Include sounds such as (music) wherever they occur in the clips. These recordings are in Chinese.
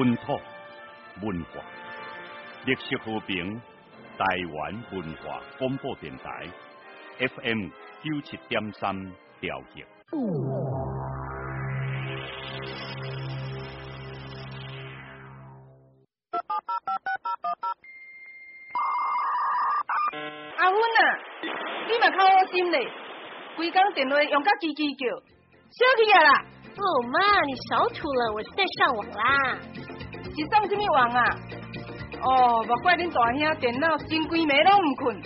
本土文化，历史和平，台湾文化广播电台，FM 九七点三调频。阿芬啊，你嘛心嘞！规工电话用个叫，啦！妈，你少了，我在上网啦。是上什么网啊？哦，莫怪恁大兄电脑真规迷，拢毋困，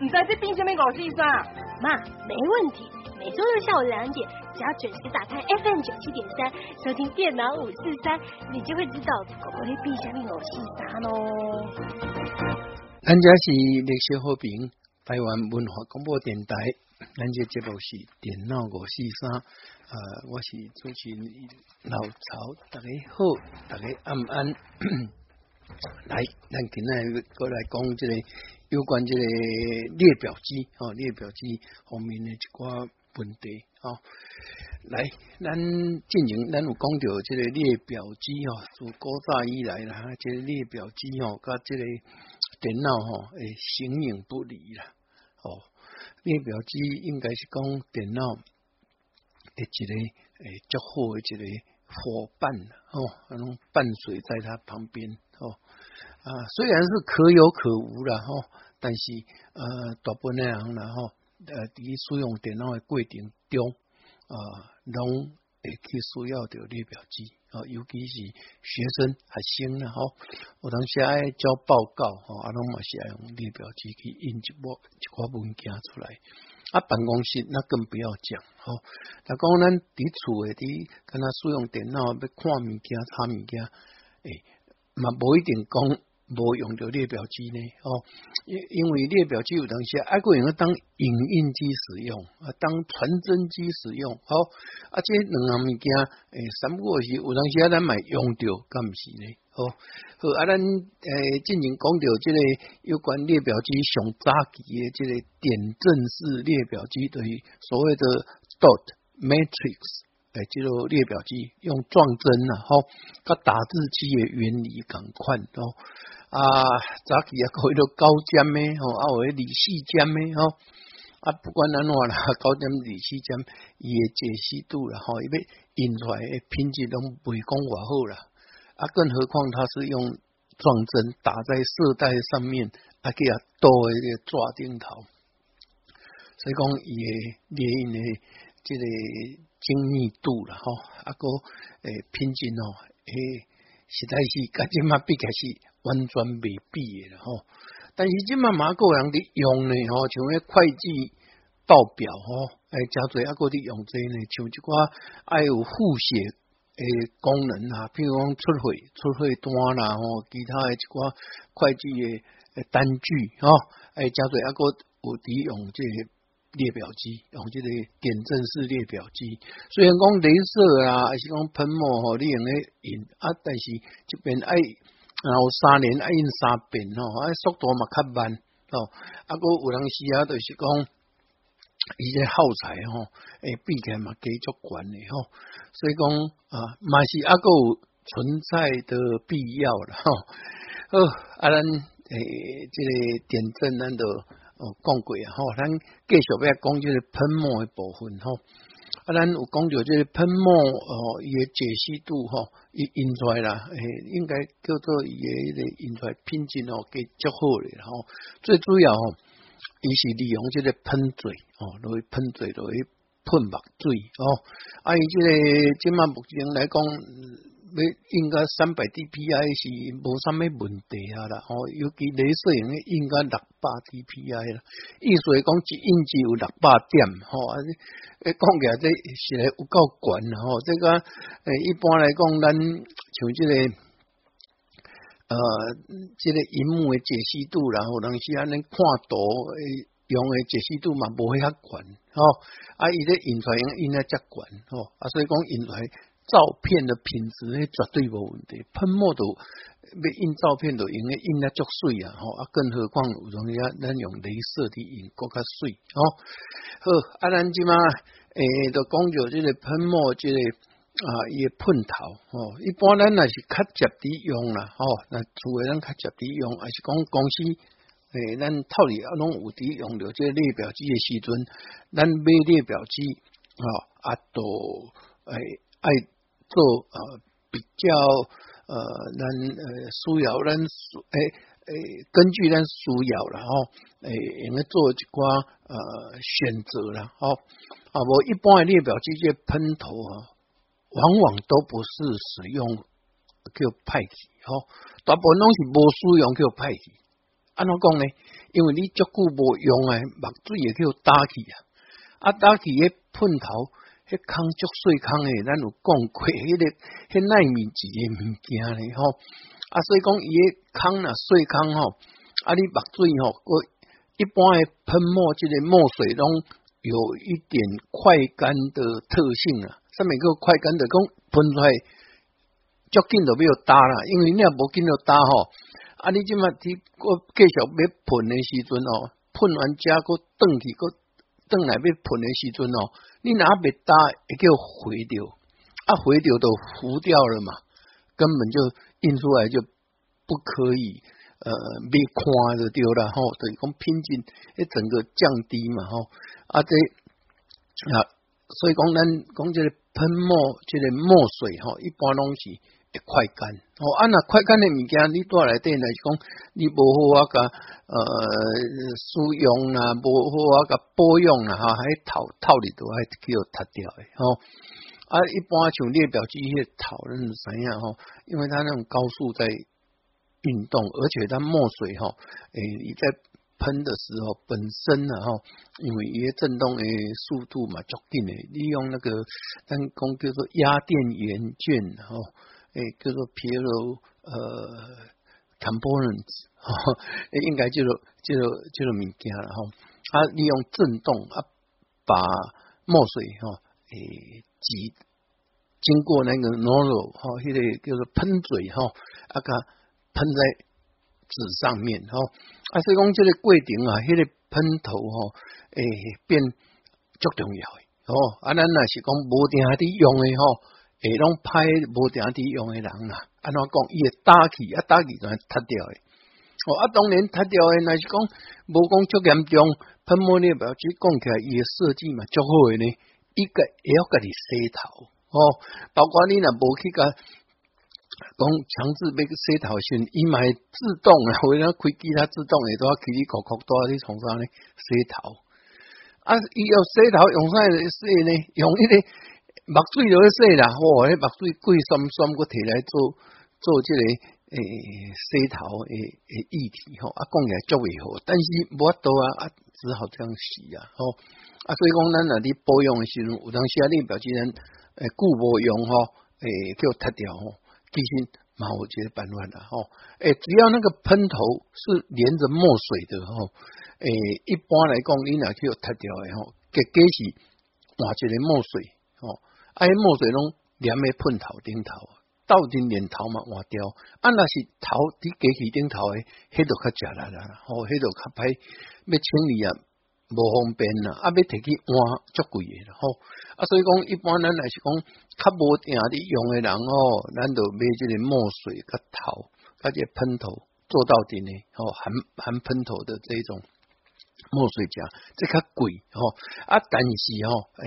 毋知在边什么五四三。妈，没问题，每周六下午两点，只要准时打开 FM 九七点三，收听《电脑五四三》，你就会知道我的冰箱里五四三喽。咱家是历史和平台湾文化广播电台。咱这节目是电脑五四三，呃，我是主持人老曹，大家好，大家安安。(coughs) 来，咱今天过来讲这个有关这个列表机哦，列表机方面的一寡问题哦。来，咱进行，咱有讲到这个列表机哦，自古早以来啦，这个列表机哦，跟这个电脑哈，诶，形影不离啦，哦。列表机应该是讲电脑的一个诶较好的一个伙伴哦，那种伴随在他旁边哦啊，虽然是可有可无了哈，但是呃，大部分然后呃，伫使用电脑的过程中啊，拢。诶，去需要着列表机哦，尤其是学生学生啦吼，有当时爱交报告吼，啊，拢嘛是爱用列表机去印一薄一寡文件出来，啊，办公室那更不要讲吼，若讲咱伫厝诶，伫跟他使用电脑要看物件查物件，诶，嘛无一定讲。无用着列表机呢？哦，因因为列表机有东西，还可以当影印机使用，啊，当传真机使用，哦，啊，且两样物件诶，三不五时有东西咱买用着，干毋是呢？哦，好，啊，咱诶进行讲着即个有关列表机、上早期的即个点阵式列表机，等于所谓的 dot matrix，诶，这种列表机用撞针啊，哦，它打字机的原理更快哦。啊，早期也可以到高尖诶，吼，啊有者里细尖的吼，啊不管安怎啦，高 (laughs) 尖二四点伊的解析度了吼，因为印出来品质拢未讲话好啦，啊更何况它是用撞针打在色带上面，啊佮多个抓顶头，所以讲伊的，因诶即个精密度了吼，啊个诶品质哦，诶实在是甲即嘛比开是。完全未毕业了吼，但是今嘛马个人的用呢吼，像一会计报表吼，哎，叫侪阿个的用这呢，像即寡爱有复写诶功能啊，譬如讲出汇出汇单啦吼，其他诶一寡会计诶单据吼，哎，叫侪阿个有伫用这列表机，用即个点阵式列表机，虽然讲镭射啊，还是讲喷墨吼，你用咧印啊，但是即边爱。然后三年啊用三遍吼，啊速度嘛较慢吼，啊个有人是啊著是讲一个耗材吼，诶避开嘛继续管理吼，所以讲啊，嘛是啊个存在的必要了吼。呃，啊咱诶即个点阵咱著哦讲过啊吼，咱继续要讲就是喷墨诶部分吼。啊，咱有讲着这喷墨哦，伊诶解析度吼伊印出来啦，诶，应该叫做伊诶印出来，品质吼给足好咧，吼、最主要哦，伊是利用这个喷嘴哦，落去喷嘴落去喷墨水哦，啊，伊这个即嘛目前来讲。要应该三百 dpi 是无啥物问题啊啦吼尤其类似于应该六百 dpi 啦意思是讲一印只有六百点吼啊你诶讲起来这是咧有够悬啦，吼这个诶一般来讲咱像即个呃即个荧幕诶解析度啦有人是安尼看图诶用诶解析度嘛无遐悬吼啊伊咧印出来用印啊遮悬吼啊所以讲印出来照片的品质绝对无问题。喷墨都要印照片都用印来足水啊！吼啊，更何况有辰光咱用镭射的印更加水吼。好，啊，咱即妈，诶，就讲着即个喷墨，即个啊，伊个喷头哦，一般咱若是较直的用啦，吼。那厝诶咱较直的用，还是讲公司诶，咱套里啊拢有敌用着的这列表机诶时阵，咱买列表机，吼，啊，多诶。爱做呃比较呃咱呃需要咱根据咱需要然后应该做一寡呃选择了吼啊我一般的列表这些喷头啊往往都不是使用叫派气大部分拢是无使用叫派气。安怎讲呢？因为你足久无用诶，目水也叫打气啊，啊打气诶喷头。康胶水康诶，咱有讲过迄个迄耐面纸嘅物件咧吼。啊，所以讲伊诶康啦，水康吼，啊你目水吼，我一般诶喷墨，即个墨水拢有一点快干的特性啊。上面个快干就讲喷出来，足紧就不要搭啦，因为你若无紧著搭吼，啊你即伫我继续要喷诶时阵吼，喷完之后，我去起等来要喷的时阵哦，你拿被打也叫回流，啊回流都糊掉了嘛，根本就印出来就不可以呃被看的掉了哈，所以讲拼颈，一整个降低嘛哈啊这啊，所以讲咱讲这个喷墨，这个墨水哈，一般东西。快干哦！啊，那快干的物件，你带来点来讲，你无好啊个呃输用啦，无好啊个保用啦哈，还套套里头还叫脱掉的吼。啊，一般像列表机去讨论怎样吼？因为它那种高速在运动，而且它墨水哈，诶，你在喷的时候本身呢哈，因为一个震动诶，速度嘛决定的，利用那个电工叫做压电源卷吼。诶，叫做譬如呃，components 应该叫做叫做叫做物件了哈。他利用震动啊，把墨水哈诶挤，经过那个 nozzle 哈，那个叫做喷嘴哈，啊个喷在纸上面哈。啊，所以讲这个过程啊，那个喷头哈，诶，变最重要的哦，啊，咱那是讲无定下的用的哈。会拢歹无定伫用诶人啦、啊。安怎讲？伊会打气啊，打气就系脱掉诶。哦，啊，当然踢掉诶，若是讲无讲足严重，喷墨你不要去讲起来，伊诶设计嘛足好诶呢。伊个会晓甲你洗头哦，包括你若无去甲讲强制要去洗头时，伊嘛会自动诶，啊，为了开机它自动诶，都要起起口口都要去从啥咧洗头。啊，伊要洗头用啥来洗咧，用迄、个。目水就一洗啦，哇！迄目水贵，酸酸，个摕来做做这个诶，洗头诶诶液体吼，啊，讲起来足为好，但是无多啊，啊，只好这样洗呀，吼！啊，所以讲咱那里保养的时候，有当时啊，列表，既然诶顾无用吼，诶叫脱掉吼，其实嘛，有觉个办法啦，吼，诶，只要那个喷头是连着墨水的吼，诶，一般来讲你若就要脱掉的吼，结果是换一个墨水吼。啊！墨水拢粘个喷头顶头倒进连头嘛换掉，啊那是头伫机器顶头诶，迄都较假啦啦，哦迄都较歹要清理啊，无方便啦，啊要摕去换足贵诶，的，好啊所以讲一般咱若是讲，较无定力用诶人哦，咱就买即个墨水甲头，甲即个喷头做到底呢，哦含含喷头的这种墨水家，这较贵，好啊但是哦，哎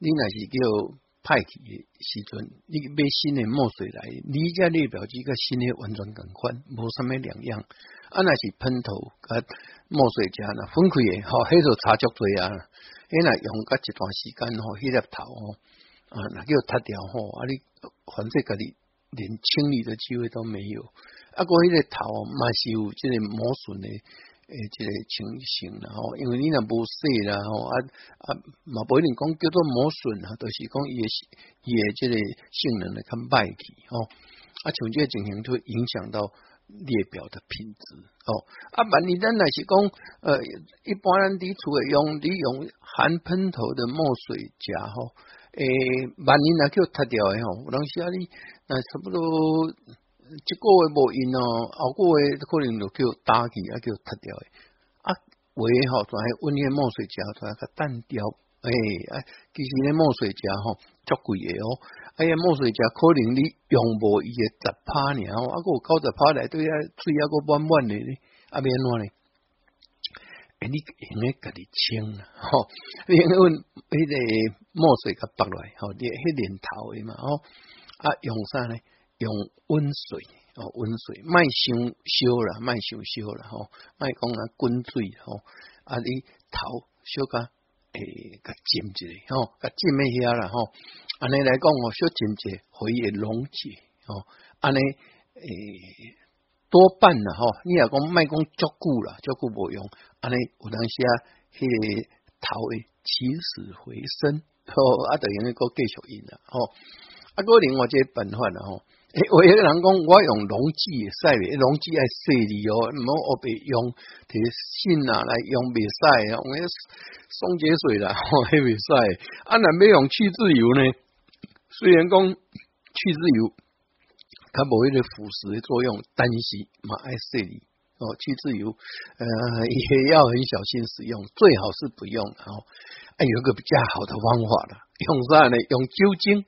你若是叫。派去的时阵，你买新的墨水来，你家列表机跟新的完全更换，无什么两样。啊，那是喷头跟墨水加那分开的，好，迄多差足水啊。哎，那用个一段时间哦，迄个头哦，啊，那叫脱掉吼，啊，你反正家己连清理的机会都没有。啊，过迄个头嘛是，有即个磨损的。诶，即个情形了吼，因为你若无水啦吼啊啊，嘛不一定讲叫做磨损啊，都是讲伊也伊诶即个性能咧较歹去吼，啊，像即个情形就影响到列表的品质吼。啊，万一咱若是讲呃，一般咱伫厝诶用利用含喷头的墨水夹吼，诶，万一若叫脱掉诶吼，有当时啊你若差不多。这个月无用咯，后个月可能就叫打起，阿叫脱掉诶。啊，胃吼，转还温热墨水加转个淡掉，哎啊，其实呢墨水加吼足贵嘅哦。哎呀，墨水加可能你用无伊嘅执拍呢，哦，阿个搞执拍来对啊，吹啊个弯弯的，阿变哪呢？哎，你应该家己清啦，吼，(laughs) 你应该问个墨水甲白来，吼，你黑脸头的嘛，哦，啊，用啥呢？用温水哦，温水，卖烧烧了，卖烧烧啦吼，卖讲啊滚水吼，啊你头小甲诶甲浸下吼，甲浸咩遐啦吼，安你来讲哦，小浸住可以溶解吼，安你诶多半了吼，你若讲卖讲足久啦，足久无用，安你有当时啊，迄个头起死回生啊，著等于个继续用啦吼。啊，个外一个办法啦吼。诶，我一个人讲，我用溶剂晒的，溶剂爱晒的哦。唔好，我别用铁锌啊来用，别晒用些松节水啦，吼，还别晒。啊，那别用去渍油呢？虽然讲去渍油，它无一个腐蚀的作用，但是嘛爱晒。哦，去自由，呃，也要很小心使用，最好是不用。哦，哎，有一个比较好的方法啦，用啥呢？用酒精，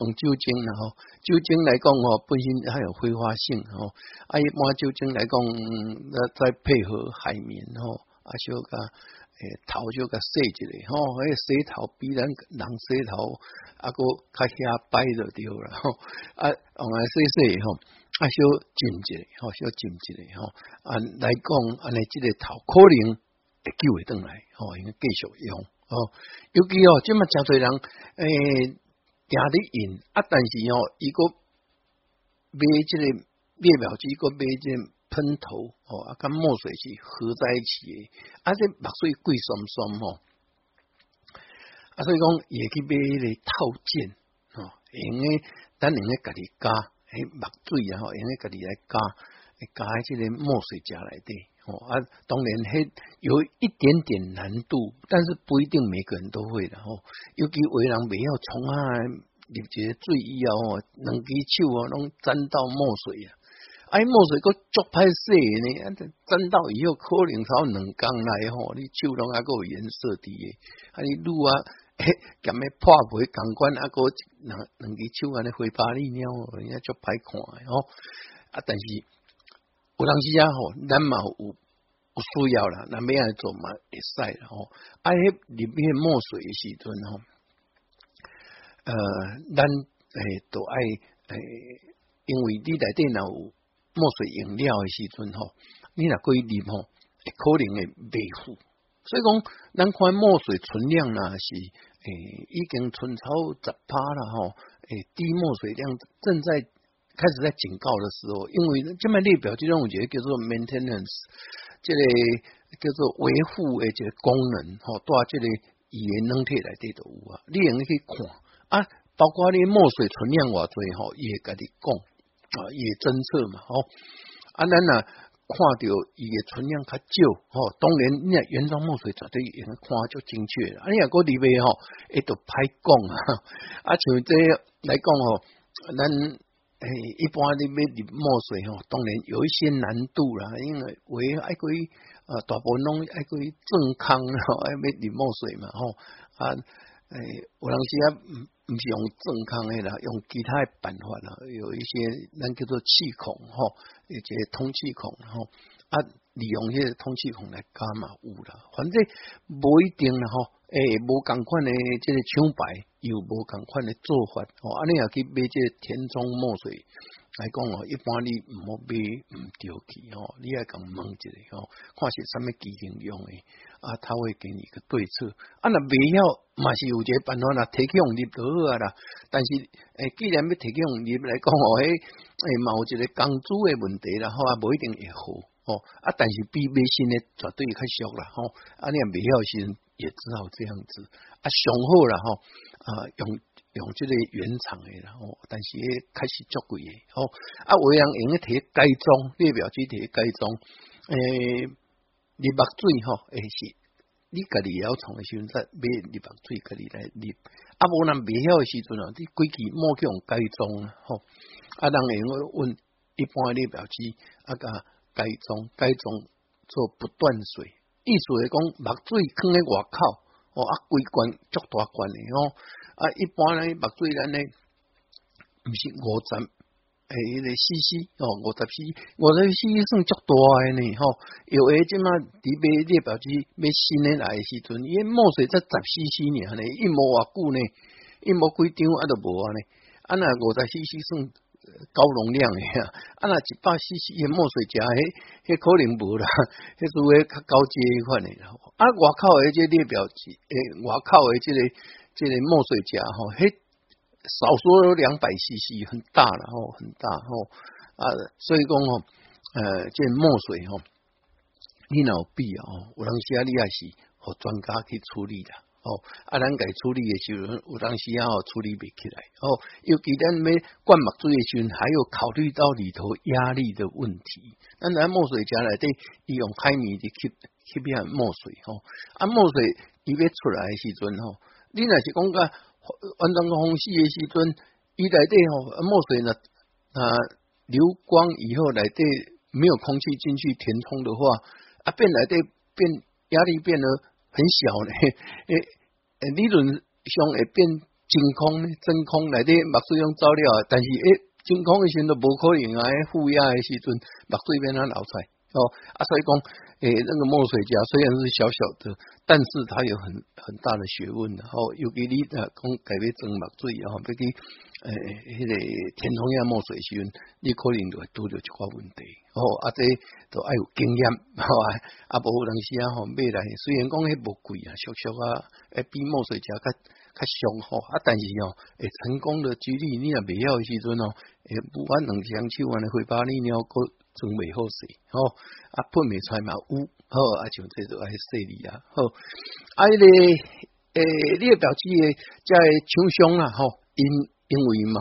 用酒精，然后酒精来讲，哦，本身它有挥发性，哦，哎，抹酒精来讲，再配合海绵，哦，啊，小个，哎，头小个洗起来，哈，哎，洗头比咱难洗头，啊，个较遐摆着着啦吼，啊，用来洗洗，哈。啊，小精一的，小精一的，啊，来讲啊，尼即个头可会救会倒来，哈，应该继续用，哦。尤其哦，即么真多人，诶，加伫瘾啊，但是哦，伊个买这个灭表机，个买这喷头，哦，啊，跟墨水是合在一起，啊，这墨水贵酸酸啊，所以讲也去买迄个套件，哦，因为咱用诶给你加。迄墨水然因为家己来加，加起个墨水加来的哦。啊，当然，迄有一点点难度，但是不一定每个人都会的哦。尤其为人不要从他个水以后吼，两给手啊拢沾到墨水啊，哎，墨水个抓拍死呢，沾到以后可能炒两工来吼，你手弄个有颜色的，你撸啊。嘿，(laughs) 破皮钢管阿哥，能能去手按咧挥巴鸟人家足歹看吼。啊，但是有当时也好，有有需要啦，要安尼做嘛，会使了吼。啊，里面墨水诶时阵吼，呃，咱诶都爱诶，因为你内底若有墨水用料的时阵吼，你也可以啉吼，可能会维护。所以讲，咱看墨水存量呢是。诶，经根唇操砸趴了哈！诶，墨水量正在开始在警告的时候，因为这卖列表就让我觉得叫做 maintenance，这个叫做维护的这功能哈，多这个语言能体来得都有啊，你可以看啊，包括你墨水存量多吼，伊也跟你讲啊，也侦测嘛，吼，啊那那。看到伊个存量较少，哦，当然，你讲原装墨水绝对也能看足精确，啊，你讲个里边吼，也都拍讲啊，啊，像这来讲吼，咱诶，一般你边滴墨水吼，当然有一些难度啦，因为为爱可以，啊，大部分拢爱可以健康，爱诶，滴墨水嘛，吼，啊，诶，有当时啊。不是用正康的啦，用其他办法啦，有一些咱叫做气孔吼，一些通气孔吼，啊，利用迄个通气孔来加嘛？有啦，反正无一定吼，诶、哎，无共款的即个厂牌，又无共款的做法吼，啊，你也去买即个填充墨水。来讲哦，一般你毋好买毋丢去吼，你也讲问一下吼，看是虾米机型用诶，啊，他会给你一个对策。啊，那买晓嘛是有一个办法啦，退给入叶好啊啦。但是诶，既然要退给红叶来讲哦，诶诶，有一个工资诶问题啦，啊，无一定会好哦。啊，但是比买新诶绝对较俗啦，哈。啊，你买要先也只好这样子啊，上好了哈啊，用。用即个原厂的，然后但是确实足贵的，哦，啊，有人用去提改装列表机提改装，诶，立目水吼，也是你家己也要从时阵择买立目水，家己来立，啊，无然未晓的时阵哦，你规期莫去用改装了，吼，啊，人会用问一般列表机啊甲改装改装做不断水，意思来讲，目水放在外口。哦啊，规官足大官的哦，啊，一般人目对咱呢，不是五站，系一个四四哦，五十四，五十四四算足多的呢吼，有诶，即嘛特别代表是买新的来时阵，伊为墨水则十四四年嘞，一模偌久呢，一模几张啊都无呢，啊那五十四四算。高容量的 (laughs) 啊，啊那一百 CC 的墨水夹，嘿，嘿可能无啦，(laughs) 那是为高阶一款的。啊，外口的这列表，诶，外口的这个这个墨水夹吼，嘿，少说有两百 CC，很大了吼，很大吼啊，所以讲吼，呃，这墨水吼，电脑笔吼，我让夏你也是和专家去处理的。哦，啊，咱该处理的时候，有当时要处理不起来。哦，尤其咱要灌木水的时阵，还有考虑到里头压力的问题。咱拿墨水加来对，伊用海绵去吸吸下墨水。吼，啊墨水伊要出来的时候，吼，你那是讲个安全个空气的时阵，伊来对吼，墨水呢啊流光以后来对，没有空气进去填充的话，啊变来对变压力变得很小嘞，诶。(laughs) 诶，理论上会变真空呢，真空来底墨水用走了，但是诶，真空的时阵都冇可能啊，负压的时阵墨水变啊流出来，哦，啊，所以讲。诶，那个墨水家虽然是小小的，但是他有很很大的学问。吼，尤其你啊，改别真嘛注意啊，要给诶，那个天窗样墨水时阵，你可能就会拄着一寡问题。吼，啊，这都爱有经验，好啊，啊，无有当时啊，好买来，虽然讲迄无贵啊，俗俗啊，诶，比墨水家较较雄厚啊，但是哦，诶，成功的几率你也不要去尊哦，诶，不管能相处完的，会把你鸟割。准未好势吼！啊，喷未出嘛有，吼！啊，像这种爱说你啊，吼！啊，你，诶，列表姐诶，在厂商啊，吼！因因为毛，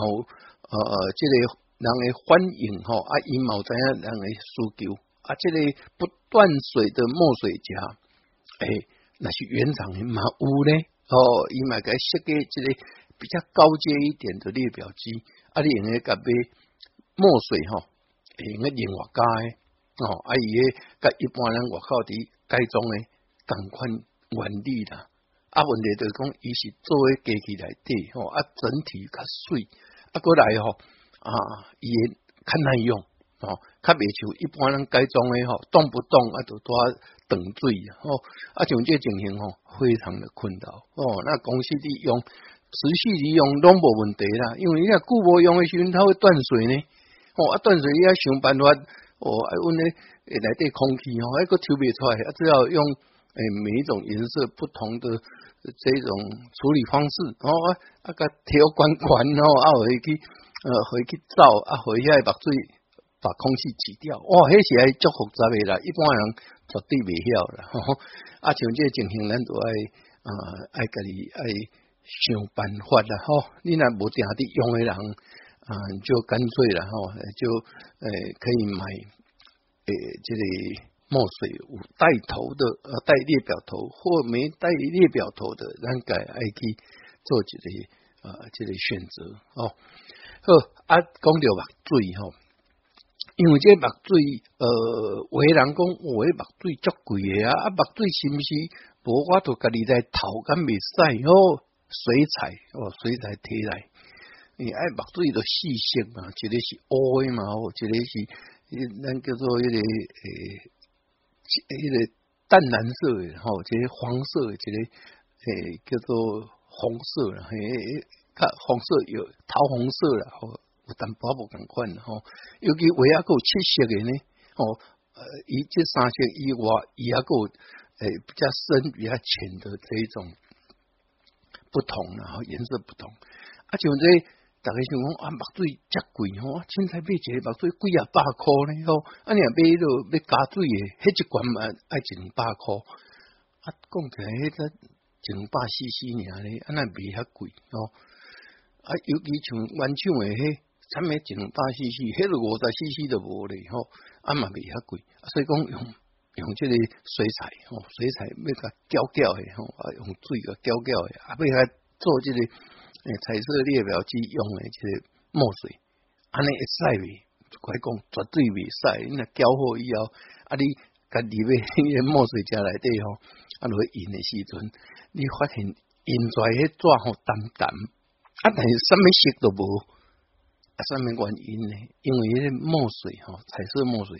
呃，这个人诶欢迎，吼！啊，因毛知样人诶需求？啊，这个不断水的墨水家，诶，那是原厂的嘛，有嘞，哦，伊买个设计这个比较高阶一点的列表机，啊，你用诶甲杯墨水，吼！平个灵活吼，哦，伊诶甲一般人外口伫改装诶共款原理啦。啊，问题就是讲，伊是做诶家居来滴吼，啊，整体较水，啊，过来吼啊，伊较耐用哦，较袂像一般人改装诶吼，动不动啊着带断水哦，啊，像这情形吼，非常的困扰哦。那公司利用持续利用拢无问题啦，因为你若久无用的时阵，它会断水呢。哦，啊，当时伊啊想办法，哦，啊，阮咧，诶，内底空气吼，啊，搁抽袂出来。啊，只要用诶，每一种颜色不同，伫即种处理方式吼，啊，啊，甲体育官员啊，互伊去，啊，互伊去照，啊，互伊遐目水，把空气挤掉。哦，迄是爱足复杂诶啦，一般人绝对袂晓啦。吼吼，啊，像即个情形，咱着爱，啊，爱家己爱想办法啦。吼，你若无定伫用诶人。啊，就干脆然后就呃，可以买呃这里墨水有带头的呃带列表头或没带列表头的，咱改 I T 做几个、啊几个、选择哦哦啊，讲水目水吼，因为这目水呃，有伟人讲我目水足贵的啊，目水是不是无我都家己在淘，敢未使哦，水彩哦，水彩贴来。你爱目做一个细线嘛，一个是乌的嘛，一个是，咱叫做一个诶，一个淡蓝色的吼，一个黄色，一个诶叫做红色了，诶，较黄色有桃红色了，吼，有淡薄不共款了吼。尤其画一有七色的呢，吼，呃，伊及三色以外，一有诶比较深比较浅的这一种不同了哈，颜色不同，啊，像我们逐个想讲啊，墨水遮贵哦，凊彩买一个墨水贵啊百块呢哦，啊你买了要加水诶，迄一罐嘛，爱两百块。啊，讲起来迄个两百四四年咧，啊那未遐贵吼。啊，尤其像文创的嘿，才一两百四四，还五我十四四都无咧吼，啊嘛未遐贵。所以讲用用即个水彩哦，水彩要甲搅搅诶吼，啊用水甲搅搅诶，啊要甲做即个。诶，彩色列表机用诶即墨水，安尼会使未，就快讲绝对未使。你若交货以后，啊，你家里面个墨水家内底吼，啊，落去印诶时阵，你发现印出来迄纸吼淡淡，啊，但是啥物色都无，啊，啥物原因呢？因为迄个墨水吼，彩色墨水，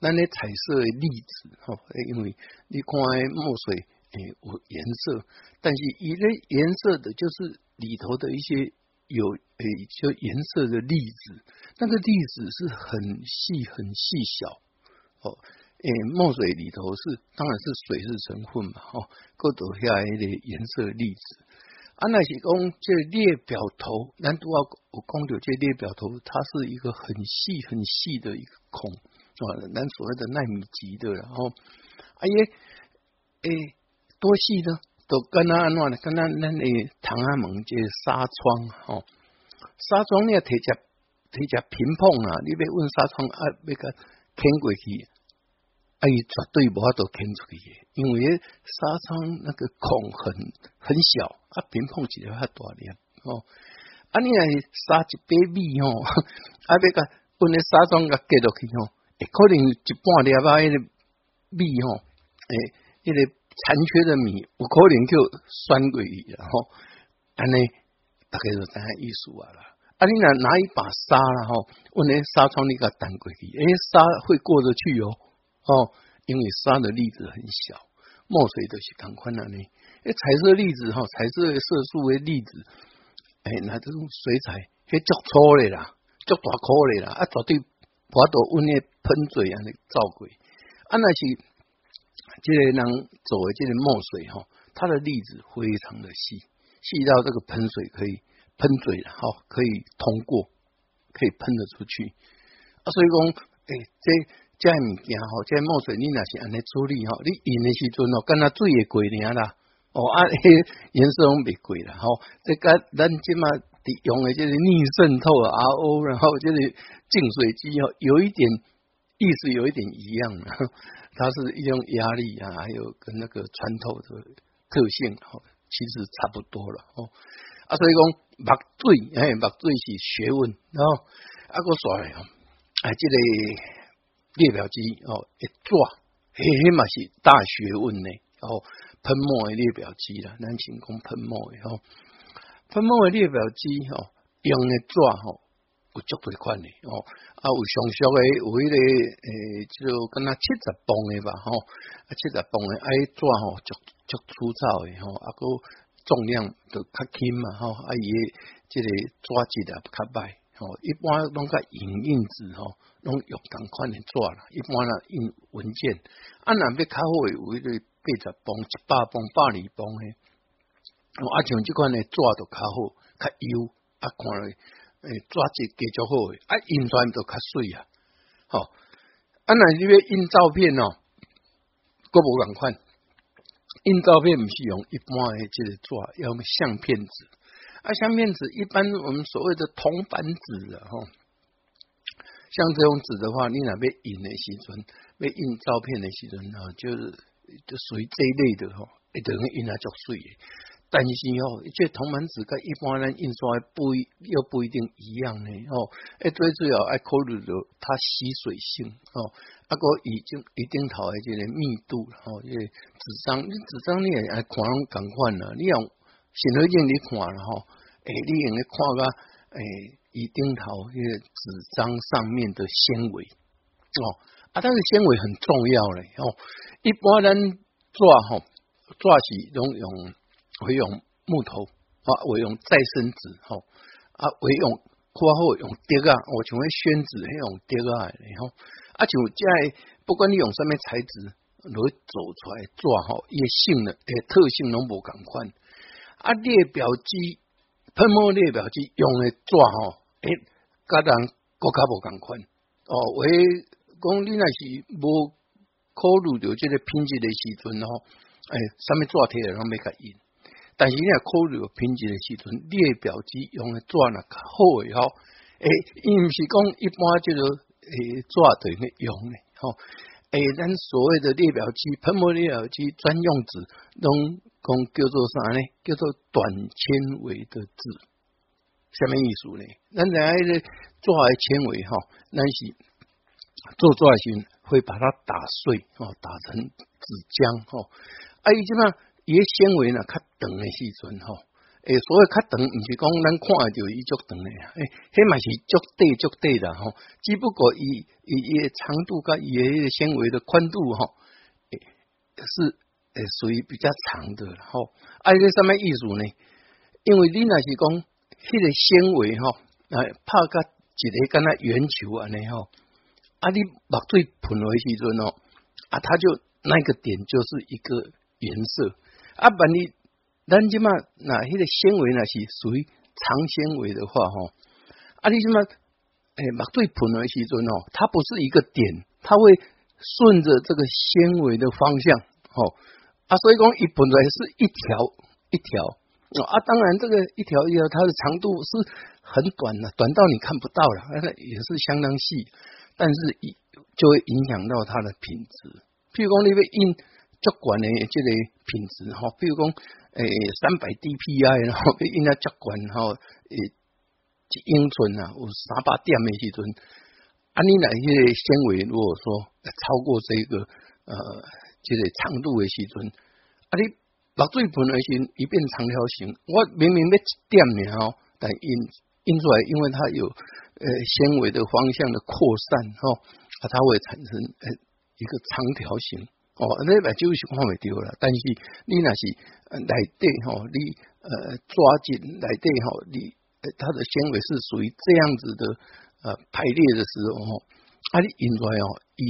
咱咧彩色诶粒子吼，因为你看诶墨水诶，有颜色，但是伊个颜色的就是。里头的一些有诶，就颜色的粒子，那个粒子是很细、很细小，哦，诶，墨水里头是，当然是水是成分嘛，哦，各种下来的颜色粒子。啊，那些公这列表头，南都啊，我公讲这列表头，它是一个很细、很细的一个孔，啊，南所谓的纳米级的，然后，哎耶，诶，多细呢？都跟那安怎嘞？跟那恁的唐阿蒙这纱窗吼，纱窗你要提着提着平碰啊！你别问纱窗啊，别个倾过去，啊，哎，绝对无法度倾出去因为纱窗那个孔很很小，啊，平碰起来还大点哦。啊，你要是纱一百米哦，(laughs) 啊，别个问你纱窗给到去哦，可能一半粒啊，那个米哦，哎，那个。残缺的米，有可能叫酸桂鱼，然后安尼大概说咱艺术啊啦，安尼若拿一把沙啦吼，问你沙穿那个胆桂鱼，哎沙会过得去哦哦，因为沙的粒子很小，墨水都是干坤啦你，哎彩色粒子吼，彩色色素的粒子，诶，那这种水彩，嘿足粗的啦，足大颗的啦，啊大滴花朵问你喷嘴安尼造过，安那是。这个人走的，这个墨水哈，它的粒子非常的细，细到这个喷水可以喷嘴哈，可以通过，可以喷得出去。啊，所以讲，哎，这这样物件哈，这墨水你那是安尼处理哈，你饮的时阵哦，跟它水也贵点啦，哦啊 (laughs) 颜色拢袂贵啦，吼，这个咱即嘛用的就是逆渗透 RO，然后就个净水机哦，有一点。意思有一点一样，(laughs) 它是用压力啊，还有跟那个穿透的特性哦，其实差不多了哦。啊，所以讲墨水，嘿，墨是学问哦。啊，个甩哦，这个列表机哦，一抓，嘿，嘛是大学问呢哦。喷墨的列表机了，南清宫喷墨哦，喷墨的列表机哦，用的抓哦。有足规款的哦，啊有上俗的，有迄个诶，即做敢若七十磅的吧，吼，啊七十磅的爱纸吼，足足粗糙的吼，啊个重量都较轻嘛，吼，啊伊即个纸质也较歹吼，一般拢较硬硬纸吼，拢用同款诶纸啦，一般啦印文件，啊若要较好诶，有迄个八十磅、一百磅、百二磅的，吼，啊像即款的纸都较好，较优，啊看了。诶，抓起继续好，啊，印出来都较水啊，吼！啊，那你要印照片哦，国无共款。印照片毋是用一般诶，即个纸，要用相片子，啊，相片子一般我们所谓的铜板纸吼，像这种纸的话，你若边印诶时阵，要印照片诶时阵啊，就是就属于这一类的吼，一等于印啊足水。诶。担是哦，这铜门纸跟一般人印刷不一，又不一定一样嘞哦。哎，最主要哎考虑了它吸水性哦，啊个已经一定头的这个密度哦，因个、纸张，纸张你也爱看更换了，你用显微镜你看然后，哎，你用的看个哎一定头这个纸张上面的纤维哦，啊，但是纤维很重要嘞哦，一般人做吼做是拢用。我用木头，啊，我用再生纸，吼，啊，我用过后用纸啊，我像迄宣纸迄用纸啊，然后，啊，像在不管你用什么材质，你做出来纸吼，伊诶性能诶，特性拢无共款。啊，列表机，喷墨列表机用诶纸吼，诶，甲人各较无共款。哦，我讲你若是无考虑着即个品质诶时阵吼，诶，上面纸贴了，然后没隔音。但是你要考虑品质的时阵，列表机用的纸呢较好也好，诶，因是讲一般叫个诶纸上面用的，好，诶，咱所谓的列表机喷墨列表机专用纸，拢讲叫做啥呢？叫做短纤维的纸。什么意思呢，咱咱是做纤维哈，咱是做纸时会把它打碎哦，打成纸浆啊，诶，就那。伊个纤维呢，较长的时阵吼，诶，所以较长，毋是讲咱看着伊足长的呀，诶，迄嘛是足短足短的吼，只不过伊伊伊长度跟伊个纤维的宽度吼，诶，是诶属于比较长的吼。啊，迄个什么意思呢？因为你若是讲，迄个纤维吼，啊，拍个一个敢若圆球安尼吼，啊，你目对捧回去阵吼，啊，它就那个点就是一个颜色。阿凡，你咱即嘛那迄个纤维呢是属于长纤维的话哈，阿你什么诶，毛对本来基准哦，它不是一个点，它会顺着这个纤维的方向吼。啊，所以讲一本来是一条一条啊，当然这个一条一条它的长度是很短的，短到你看不到了，也是相当细，但是就会影响到它的品质，譬如讲你会印胶管的这个品质哈，比如讲诶三百 DPI 然后印那胶管哈，一英寸啊，有三百点的英寸。啊，你那些纤维如果说超过这个呃，这个长度的时，寸啊，你把最本的是，一变长条形。我明明的点苗，但印印出来，因为它有呃纤维的方向的扩散哈，它会产生一个长条形。哦，那目酒是看袂到了，但是你那是内底吼，你呃抓紧内底吼，你它的纤维是属于这样子的呃排列的时候啊你引出来哦也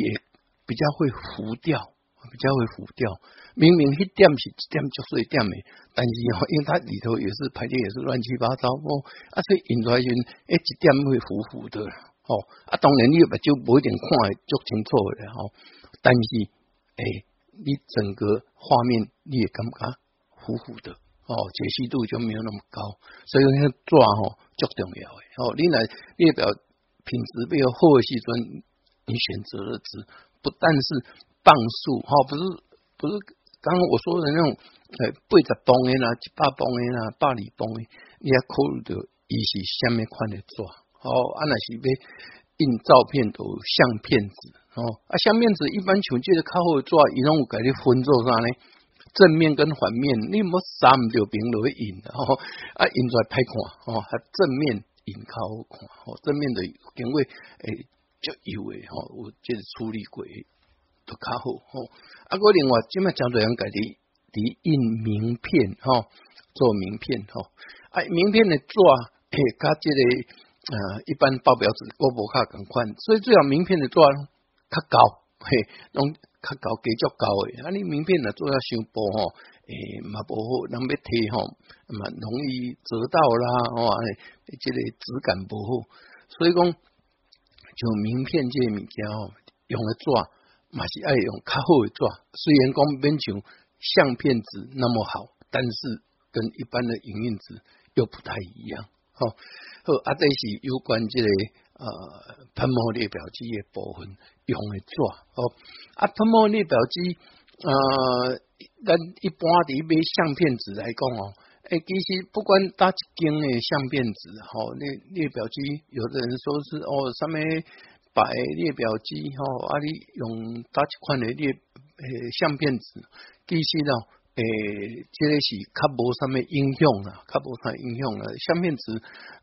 比较会浮掉，比较会浮掉。明明一点是一点就碎点的，但是哦，因为它里头也是排列也是乱七八糟哦，啊所以引出来就诶一点会浮浮的哦。啊当然你目酒不一定看的足清楚的哦，但是。哎，你整个画面你也感觉糊糊的哦，解析度就没有那么高，所以你看抓吼最重要的哦。你来列表品质较好的时阵，你选择的值不但是磅数哈，不是不是刚刚我说的那种诶，八十磅的啦，一百磅的啦，百二磅的，你也考虑到伊是下面款的抓哦，啊那是要印照片都相片子。哦啊，像面子一般，像这个客户做拢有改的分做啥呢？正面跟反面，你莫三就平落去印的哦。啊，印出来歹看哦，还正面印较好看哦。正面的因为诶，较油的哦，有即个处理过都较好哦。啊，我另外即卖正多人家己伫印名片哈，做名片哈。啊，名片的做诶，家这个呃，一般报表纸我无较共款，所以最好名片的做。较高嘿，拢较高，比较高诶。啊，你名片若做啊，上薄吼，诶，嘛无好，人要摕吼，嘛容易折到啦，吼、哇，即个质感无好。所以讲，像名片这物件吼，用诶纸，嘛是爱用较好诶纸。虽然讲边像相片纸那么好，但是跟一般的营运纸又不太一样。好，好，啊，这是有关即个。呃，喷墨列表机的部分用来做哦。啊，喷墨列表机呃，咱一般的相片纸来讲哦，诶，其实不管打一根的相片纸，好，列列表机，有的人说是哦，上面摆列表机，好，啊，你用打一款的列诶相片纸，其实呢。诶，这个是卡博上面应用了，卡博上应用了相片纸，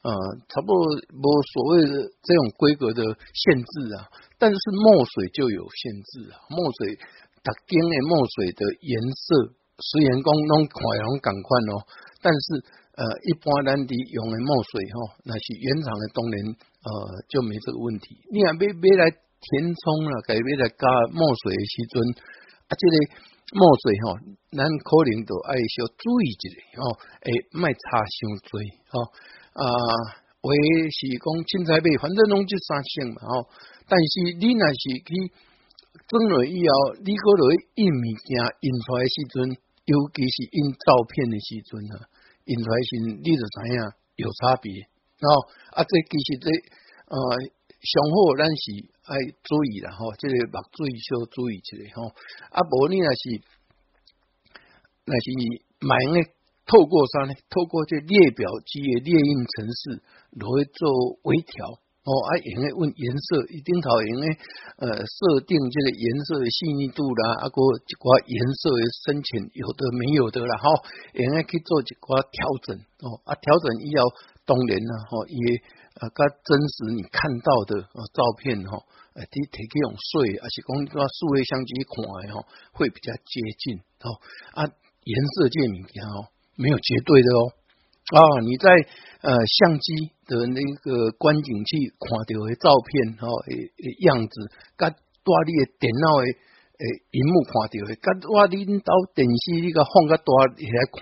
呃，差不多无所谓的这种规格的限制啊，但是墨水就有限制啊，墨水打点诶，墨水的颜色，虽然工能快能赶快哦，但是呃，一般咱伫用的墨水哈，那是原厂的东然呃，就没这个问题，你若要要来填充了，改要来加墨水的时阵啊这个。莫做吼，咱可能都爱小注意一下吼，哎，卖差伤多吼啊。我是讲凊彩买，反正拢即三星嘛吼。但是你若是去装了以后，你落去印物件印出来时阵，尤其是印照片的时阵啊，印出来时你就知影有差别哦啊。这其实这呃，上好咱是。哎，注意了哈，这个把注意少注意起来哈。啊，无呢？若是若是买呢？透过啥呢？透过这列表即个列印程式来做微调哦。啊，用该问颜色，一定头用该呃设定这个颜色的细腻度啦。啊，个一寡颜色的深浅，有的没有的啦，哈。用该去做一寡调整哦。啊，调整以后当然了哈，也。啊，噶真实你看到的啊照片哈，滴提起用水，而是讲个数位相机看的吼，会比较接近哦啊，颜色界面件哦，没有绝对的哦啊，你在呃相机的那个观景器看到的照片吼，诶诶样子，甲大你的电脑嘅诶屏幕看到的，甲我你到电视那个放个大来看，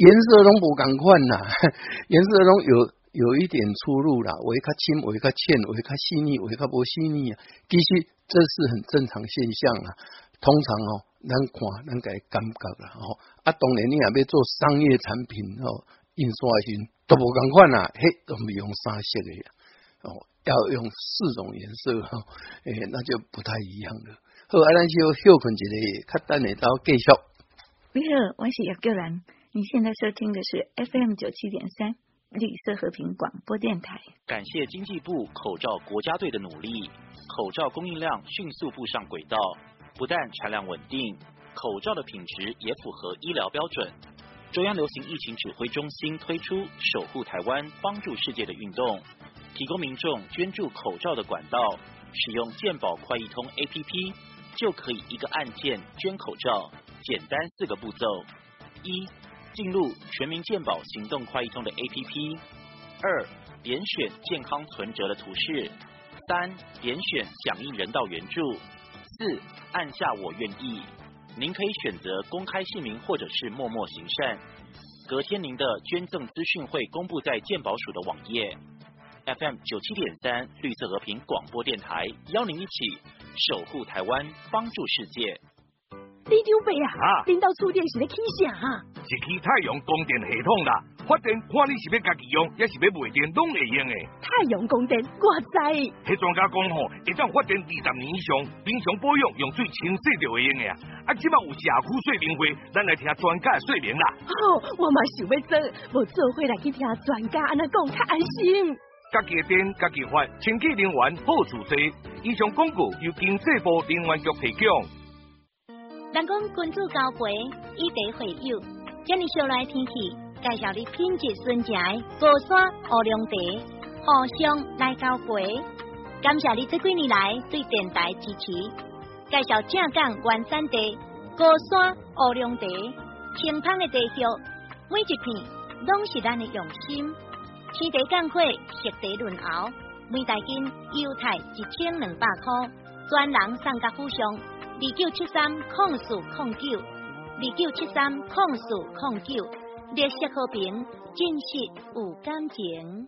颜色拢无同款呐，(laughs) 颜色拢有。有一点出入啦，我一个轻，我一个欠，我一个细腻，我较无不细腻啊。其实这是很正常现象啊。通常哦，咱看，咱该感觉啦。哦，啊，当然你也要做商业产品哦，印刷时都无同款啦，嘿，都未用三色哦，要用四种颜色哦，诶，(laughs) 那就不太一样了。后啊，咱就休困一下，他带你到继续。你好，我是叶桂兰，你现在收听的是 FM 九七点三。绿色和平广播电台。感谢经济部口罩国家队的努力，口罩供应量迅速步上轨道，不但产量稳定，口罩的品质也符合医疗标准。中央流行疫情指挥中心推出“守护台湾，帮助世界”的运动，提供民众捐助口罩的管道，使用健保快易通 APP 就可以一个按键捐口罩，简单四个步骤：一。进入全民健保行动快易通的 APP，二点选健康存折的图示，三点选响应人道援助，四按下我愿意。您可以选择公开姓名或者是默默行善。隔天您的捐赠资讯会公布在健保署的网页。FM 九七点三绿色和平广播电台邀您一起守护台湾，帮助世界。你丢背啊！领导厝电是咧起啥？是起太阳供电系统啦，发电看你是要家己用，抑是要卖电拢会用诶。太阳供电，我知。迄专家讲吼，一当发电二十年以上，平常保养用水清洗就会用诶啊！啊，即摆有社区睡眠会，咱来听专家说明啦。好，我嘛想要做，无做伙来去听专家安尼讲，较安心。家己电家己发，清洁能源好姿势。以上公告由经济部能源局提供。人宫君子交飞，以得会友。今日小来天气，介绍你品质孙宅高山乌龙德，互相来交杯。感谢你这几年来对电台支持，介绍正港原产地高山乌龙德，清香的茶叶，每一片，拢是咱的用心。吃茶干火，食茶润喉。每袋斤油菜一千两百块，专人送家互上。二九七三控四控九，二九七三控四控九，热血和平，真实有感情。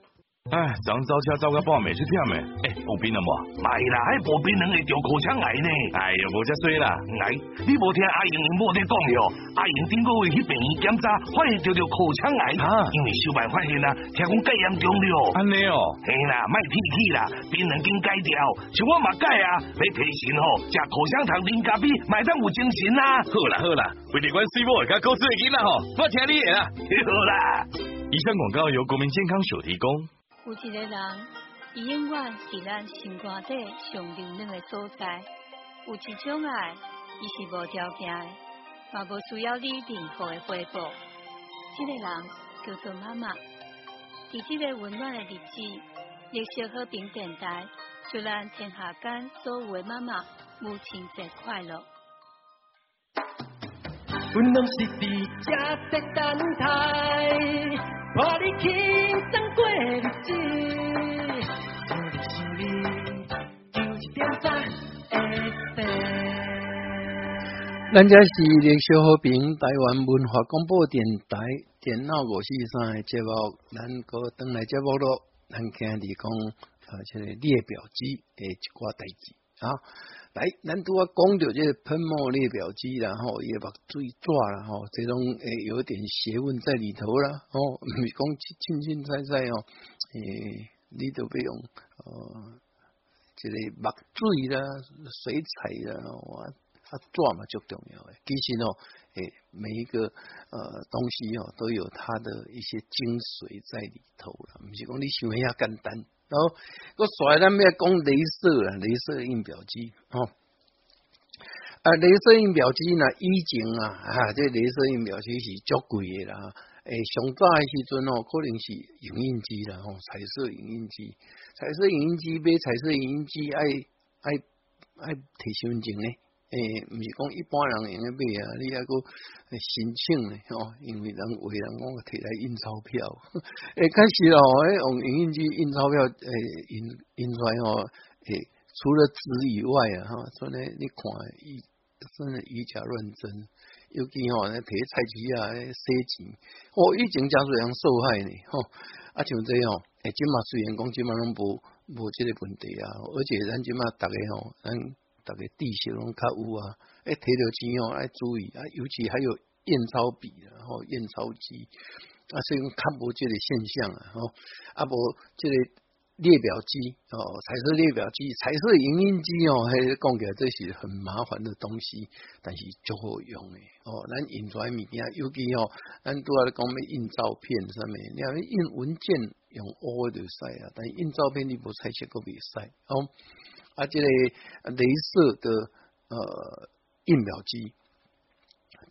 哎，走走车走个半暝去听诶！哎，无病了无？唔啦，嘿，无病人会得口腔癌呢。哎呀，无遮衰啦，癌！呢无听阿英冇得讲哟，阿英顶个月去边检查，发现得着口腔癌。啊，因为小蛮发现啦，听讲戒严重了。安尼哦，系啦，卖脾气啦，病人经戒掉，像我嘛戒啊，要提神吼，食口腔糖、啉咖啡，买当有精神啊。好啦好啦，为台湾师傅甲家高斯会见啦吼，我听你啦，(laughs) 好啦。以上广告由国民健康署提供。有一个人，永远是咱心肝底最温暖的所在。有一种爱，伊是无条件的，无不需要你任何的回报。这个人叫做妈妈。伫这个温暖的日子，热笑好平电台，祝咱天下间所有的妈妈母亲节快乐。咱这是绿小河屏台湾文化广播电台电脑模式上的节目，咱哥登来节目了，南康理工啊，这个列表机的一挂台啊。来，咱拄啊，讲到这喷墨列表机，然后也把水抓了哈，这种诶有点学问在里头了哦，讲清清清在在哦，诶，你都不用哦，就个把水啦、水彩啦，哇，他抓嘛就重要诶。其实哦，诶，每一个呃东西哦，都有它的一些精髓在里头了，不是讲你想遐简单。然后我甩咱咩讲镭射啊？镭射印表机哦，啊，镭射印表机呢？以前啊，啊，这镭射印表机是较贵的啦。诶，上早的时阵哦，可能是影印机啦，哦，彩色影印机，彩色影印机比彩色影印机爱爱爱身份证呢。诶，毋是讲一般人用诶买啊，你抑个申请诶吼，因为人诶人讲摕来印钞票，诶，(laughs) 开始诶，用印印机印钞票，诶，印印出来吼，诶，除了纸以外啊，吼，所以你看，真系以假乱真，尤其吼，那摕菜市啊，洗钱，我以前家属人受害呢，吼，啊，像这样，诶，即嘛虽然讲即嘛拢无无即个问题啊，而且咱即嘛逐个吼，咱。大概地形拢较有啊，哎，摕着钱哦，爱注意啊，尤其还有验钞笔，然后验钞机，啊，所以讲看无即个现象啊，哦，阿伯，这个列表机哦，彩色列表机，彩色影印机哦，嘿，讲起来都是很麻烦的东西，但是足好用的哦，咱印出来物件，尤其哦，咱都要讲要印照片上面，你要印文件用 O 都使啊，但印照片你不采取个别使哦。啊，这个镭射的呃印表机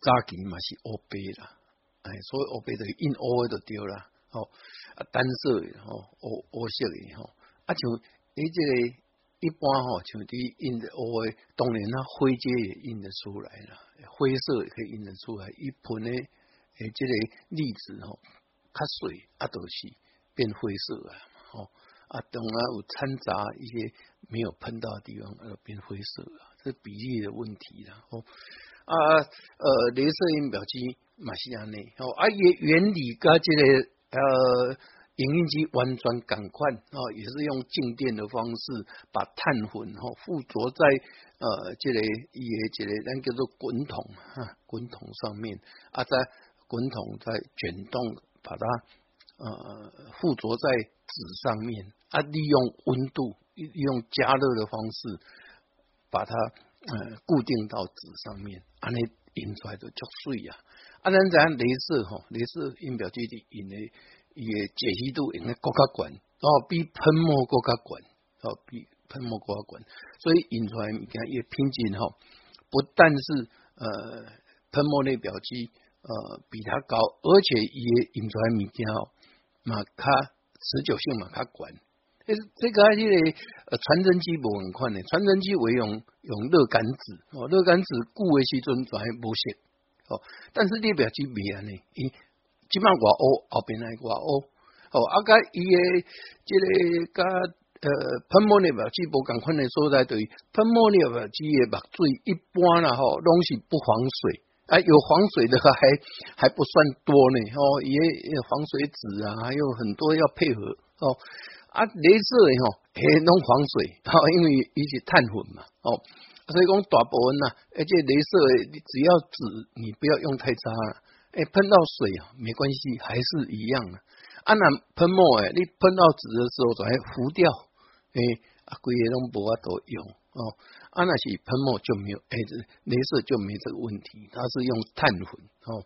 早期嘛是乌白啦，哎，所以乌白的印乌都啦。吼，啊单色的吼，乌乌色的吼，啊，像诶这个一般吼，像啲印的乌，当然啦，灰阶也印得出来啦，灰色也可以印得出来，一盆的诶即个粒子吼，较水啊都是变灰色啊，吼。啊，当啊？有掺杂一些没有喷到的地方而变灰色了，这比例的问题了哦。啊呃，镭射印表机马西亚内哦，啊原原理跟这个呃影音机完全赶款哦，也是用静电的方式把碳粉哦附着在呃这个也这个那叫做滚筒哈，滚筒上面啊，在滚筒在转动，把它。呃，附着在纸上面啊，利用温度，利用加热的方式，把它呃固定到纸上面，安尼印出来的胶水呀，啊，咱咱类似吼，类似印表机的印的，个解析度应该更较悬，哦，比喷墨更较悬，哦，比喷墨更较悬，所以印出来物件也品质吼，不但是呃喷墨类表机。呃，比它高，而且也用来物件哦，嘛它持久性嘛，它短。诶，这个呃传真机不很款的，传真机为用用热感纸哦，热感纸固的时阵全无色哦。但是列表机不然伊即码我乌后边来我乌哦。啊甲伊的这个甲呃喷墨列表机不共款的所在对喷墨列表机的墨水一般啦吼，东西不防水。啊，有防水的 (laughs) 还还不算多呢，哦，也防水纸啊，还有很多要配合哦。啊，镭射哦，也弄防水 (laughs) 哦，因为一是碳粉嘛，哦，所以讲大部分呐，而且镭射你只要纸，你不要用太渣，哎，喷到水啊没关系，还是一样的。啊那喷墨哎，你喷到纸的时候才浮掉，哎，啊规个拢无法多用。哦，啊，那是喷墨就没有，哎，镭射就没这个问题，它是用碳粉。哦，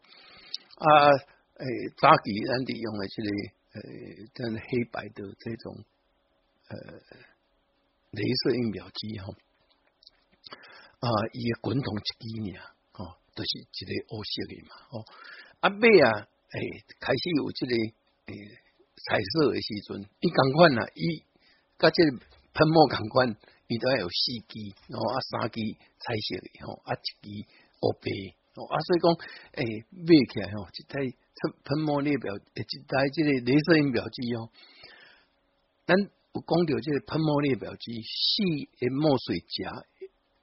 啊，诶，早期咱哋用的这里，呃，像黑白的这种，呃，镭射印表机，哈，啊，一滚筒机呢，哦，都是一个凹色的嘛，哦，啊，尾啊，诶，开始有这个，诶，彩色的时阵，一感观呐，一，甲这喷墨感观。你都要有四机哦，啊三机彩色的吼，啊一机黑白哦，啊所以讲诶买起来吼，一台喷喷墨列表，一台即个镭射印表机哦。咱有讲到即个喷墨列表机，四诶墨水加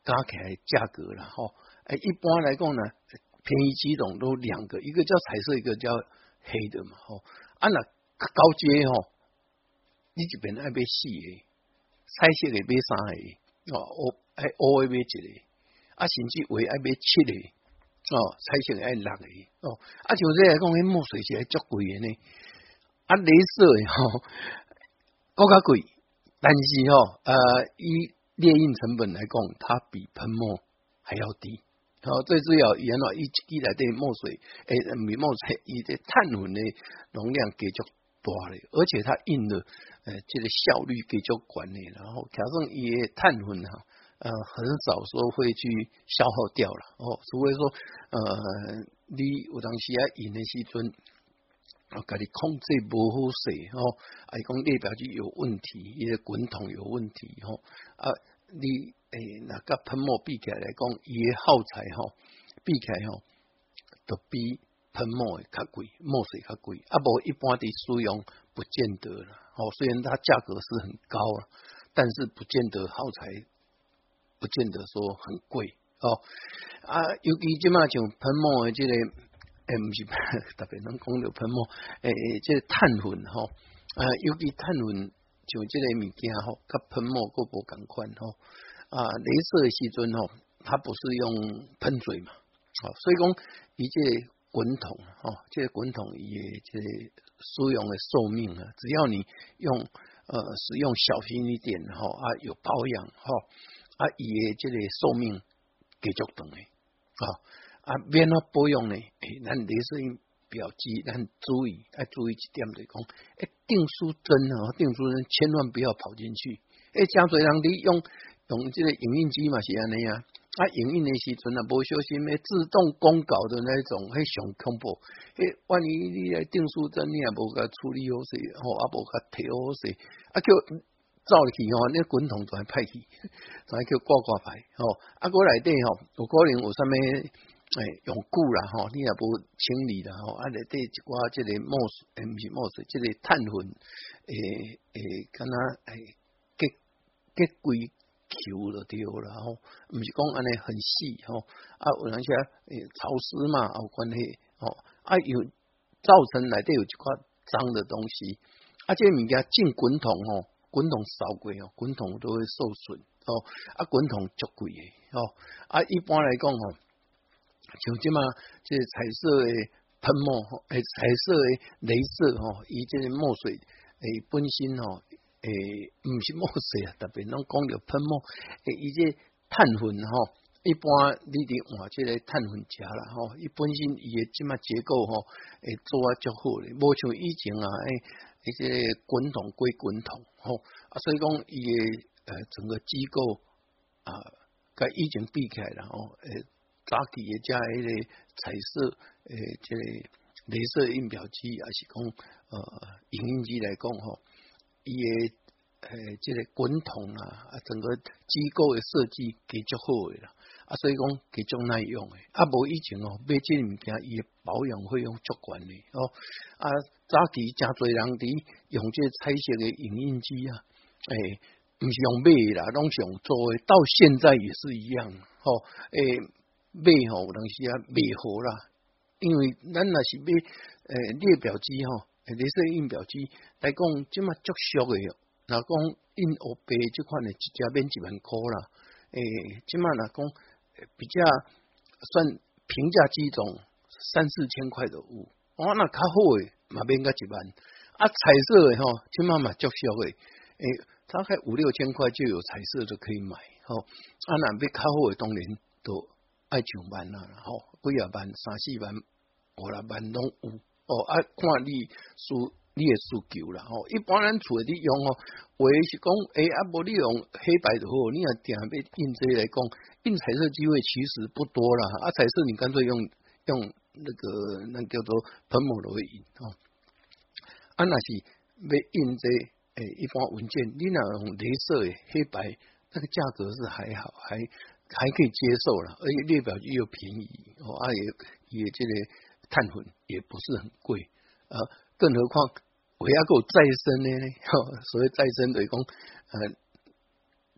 加起来价格啦吼。诶，一般来讲呢，便宜几种都两个，一个叫彩色，一个叫黑的嘛吼。啊那高阶吼，你就变爱买四诶。彩色的买三个，哦，O O A 买一个，啊，甚至为 A 买七个，哦，彩色的六个，哦，啊，像这来讲墨水是足贵的呢，啊，镭射哈，更较贵，但是哈，呃，以猎印成本来讲，它比喷墨还要低，好，最主要原来一一台这墨水，哎，墨水这碳粉的容量给足。多嘞，而且它印的，呃，这个效率比较管理，然后加上也碳粉哈，呃，很少说会去消耗掉了哦。除非说，呃，你有当时印的时阵，我跟你控制不好势哦，还讲列表就有问题，一个滚筒有问题哦，啊，你诶那个喷墨比起来讲也耗材吼，避开吼，都比。喷墨也较贵，墨水较贵，啊不一般的使用不见得了，哦虽然它价格是很高啊，但是不见得耗材不见得说很贵哦，啊尤其即嘛像喷墨的这个，欸，不是特别 (laughs) 人讲的喷墨，诶诶，这碳粉哈啊尤其碳粉像这个物件哈，甲喷墨各无同款哈啊，镭射的时阵哈，它不是用喷嘴嘛，哦所以讲一这。滚筒哦，这个滚筒也这使用的寿命啊，只要你用呃使用小心一点哈啊有保养哈啊，也这个寿命继续长的啊啊免了保养呢诶，咱你是比表机，咱注意要注意一点对讲，诶，定书针啊定书针千万不要跑进去诶，诚济人你用用这个影印机嘛是安尼啊。啊营运诶时阵啊无小心诶自动公告诶种迄上恐怖迄万一你诶订书针你也无甲处理好势吼也无甲摕好势啊叫走入去吼啊你诶滚筒全歹去全叫挂挂牌，吼啊佫内底吼有可能有啥物诶用久啦吼你也无清理啦吼啊内底一寡即个墨水毋是墨水即个碳粉诶诶敢若诶结结规球了丢了，吼，唔是讲安尼很细吼，啊，而且诶潮湿嘛有关系，吼，啊有造成内底有一块脏的东西，啊，这物件进滚筒吼，滚筒烧过吼，滚筒都会受损，吼，啊滚筒足贵的吼，啊一般来讲吼，像即嘛，这彩色的喷墨吼，诶彩色的镭射吼，以及墨水诶本身吼。诶，毋是墨水啊，特别拢讲着喷墨诶，伊这碳粉吼，一般你伫换即个碳粉食啦吼，伊本身伊诶即嘛结构吼，会做啊足好咧，无像以前啊，诶，迄些滚筒归滚筒吼，啊，所以讲伊诶诶整个机构啊，甲以前比起来啦吼，诶，早期诶加迄个彩色诶，即个镭射印表机，抑是讲呃影印机来讲吼。伊诶诶，即个滚筒啊，啊，整个机构诶设计几足好诶啦，啊，所以讲几足耐用诶，啊，无以前哦买这物件，伊保养费用足悬诶哦，啊，早期真侪人伫用这彩色诶影印机啊，诶，毋是用买啦，拢是用做，诶，到现在也是一样，吼，诶，买吼，当时啊，买好啦，因为咱若是买诶列表机吼。你说印表机，来讲这么足俗的，那讲印黑白这款诶，直接变一万块了。诶，这嘛那讲比较算平价机种，三四千块的物，哦，那卡好诶，嘛变个一万。啊，彩色的哈，这嘛嘛足俗的，诶，大概五六千块就有彩色的可以买。吼，啊，若要卡好诶，当然都爱上万啦，吼，几啊万、三四万、五六万拢有。哦啊，看你需你诶需求了吼。一般人诶伫用哦，为是讲哎啊，无利用黑白的好，你若定要印这来讲印彩色机会其实不多啦。啊。彩色你干脆用用那个那叫做喷墨的会印哦。啊若是要印这诶一般文件，你若用镭射诶黑白那个价格是还好还还可以接受啦，而且列表又便宜哦啊也也这个。碳粉也不是很贵，呃，更何况我要够再生的呢，(laughs) 所谓再生等于讲呃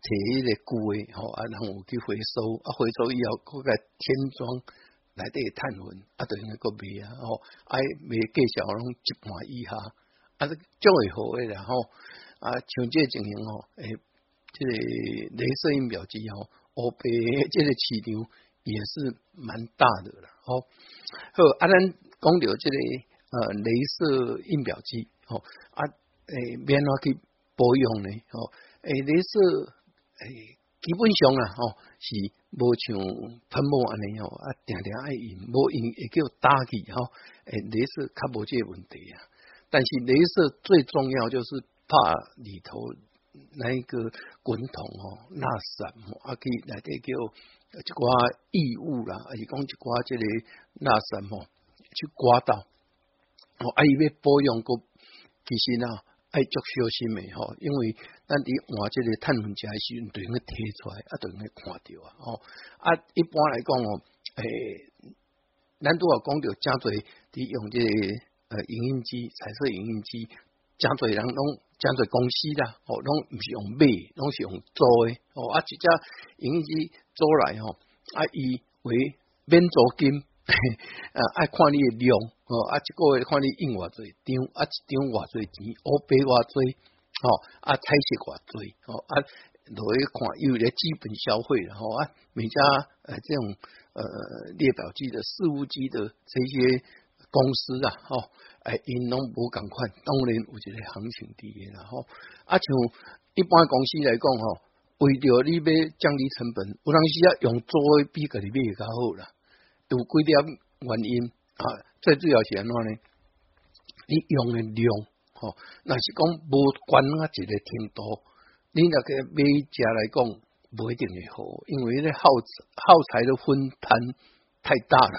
铁的旧的吼，啊，让我去回收，啊，回收以后，各个添装来的碳粉啊，等于那个卖啊，吼，啊，卖价续拢一换以下，啊，是较会好诶，然后啊，像这情形吼，诶，这个镭射音表之后，我被这个市场。也是蛮大的了，好，还有阿兰公牛这类呃，镭射印表机，吼，啊，诶，免话去保养呢，吼。诶，镭射诶，基本上啊，吼是无像喷墨安尼哦，定定爱用，无用会叫打机吼，诶，镭射较无这问题啊，但是镭射最重要就是怕里头那一个滚筒哦，那什么啊去那叫。一寡异物啦，还是讲一寡即个那什么去寡到，哦，啊伊要保养个，其实呢，爱足小心诶吼、因为咱伫换即个趁粉食诶时阵，对应摕出来啊，着用诶看着啊，吼、啊，一般来讲吼，诶、咱拄啊讲着真侪伫用即、个呃影印机，彩色影印机，真侪人拢。真侪公司啦，吼，拢毋是用买，拢是用租诶，吼，啊，一只影印机做来吼，啊，以为免租金，(laughs) 啊，爱看你的量，哦，啊，一个月看你印偌济张，啊，一张偌济钱，我俾偌济，哦，啊，菜色偌济，哦，啊，落去看有咧基本消费，然后啊，每家呃，这种呃，列表机的事务机的这些公司啊，吼。哎，因拢无共款，当然有一个行情伫诶啦吼。啊，像一般公司来讲，吼。为着你要降低成本，有能是啊用租做比在里买也较好啦。有几点原因啊，最主要是安怎呢，你用的量，哈，若是讲无管啊，一个程度，你若个买家来讲，不一定会好，因为那耗耗材的分摊太大了，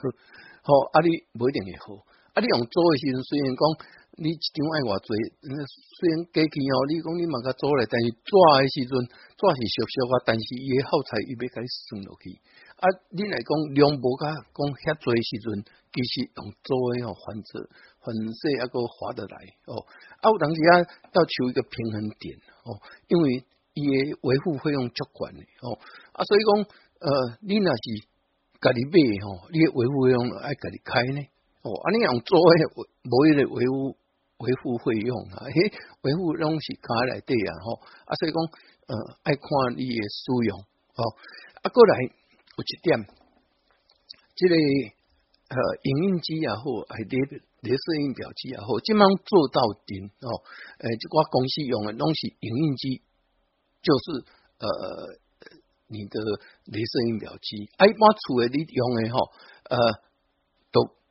好，啊里不一定会好，啊里用租做时阵虽然讲。你只讲爱我做，那虽然过去吼，你讲你嘛家做咧，但是抓的时阵，抓是俗俗啊，但是伊诶耗材伊要甲该算落去。啊，你来讲两无咖，讲遐诶时阵，其实用做吼还折还说抑个划得来哦。啊，当时啊，要求一个平衡点哦，因为伊诶维护费用足悬诶哦。啊，所以讲呃，你若是家己买吼，你维护费用爱家己开呢。哦，安尼用做，无一个维护。维护费用啊，嘿，维护拢是卡来底啊吼，啊所以讲，呃，爱看你的使用，哦，啊过来有一点，这个呃，影音机也好，系的镭射影表机也好，即忙做到顶哦，呃，即我公司用的拢是影音机就是呃，你的镭射影表机，啊，一般厝了你用的吼，呃。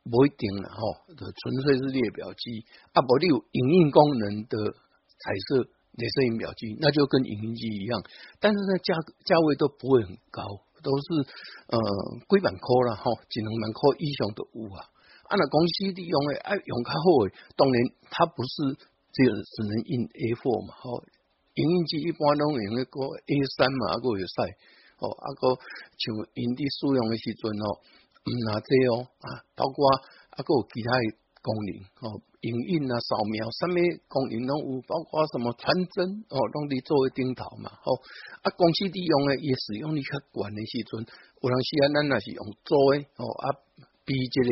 不一定了哈，纯粹是列表机。啊，不你有影印功能的彩色、彩色影表机，那就跟影印机一样，但是呢，价价位都不会很高，都是呃几万块了哈，只能万块以上都有啊。按了公司利用的，啊，用较好。当然它不是只有只能印 A Four 嘛，哦，影印机一般拢用那个 A 三嘛，阿个就塞，哦，啊个像印的数量的时阵哦。哪这哦啊？包括啊个其他功能哦，影印啊、扫描、什么功能有，包括什么传真哦？拢伫做为顶头嘛？哦。啊，公司利用诶也使用你较悬诶时阵，有人是啊，咱若是用做诶哦啊，比即、个里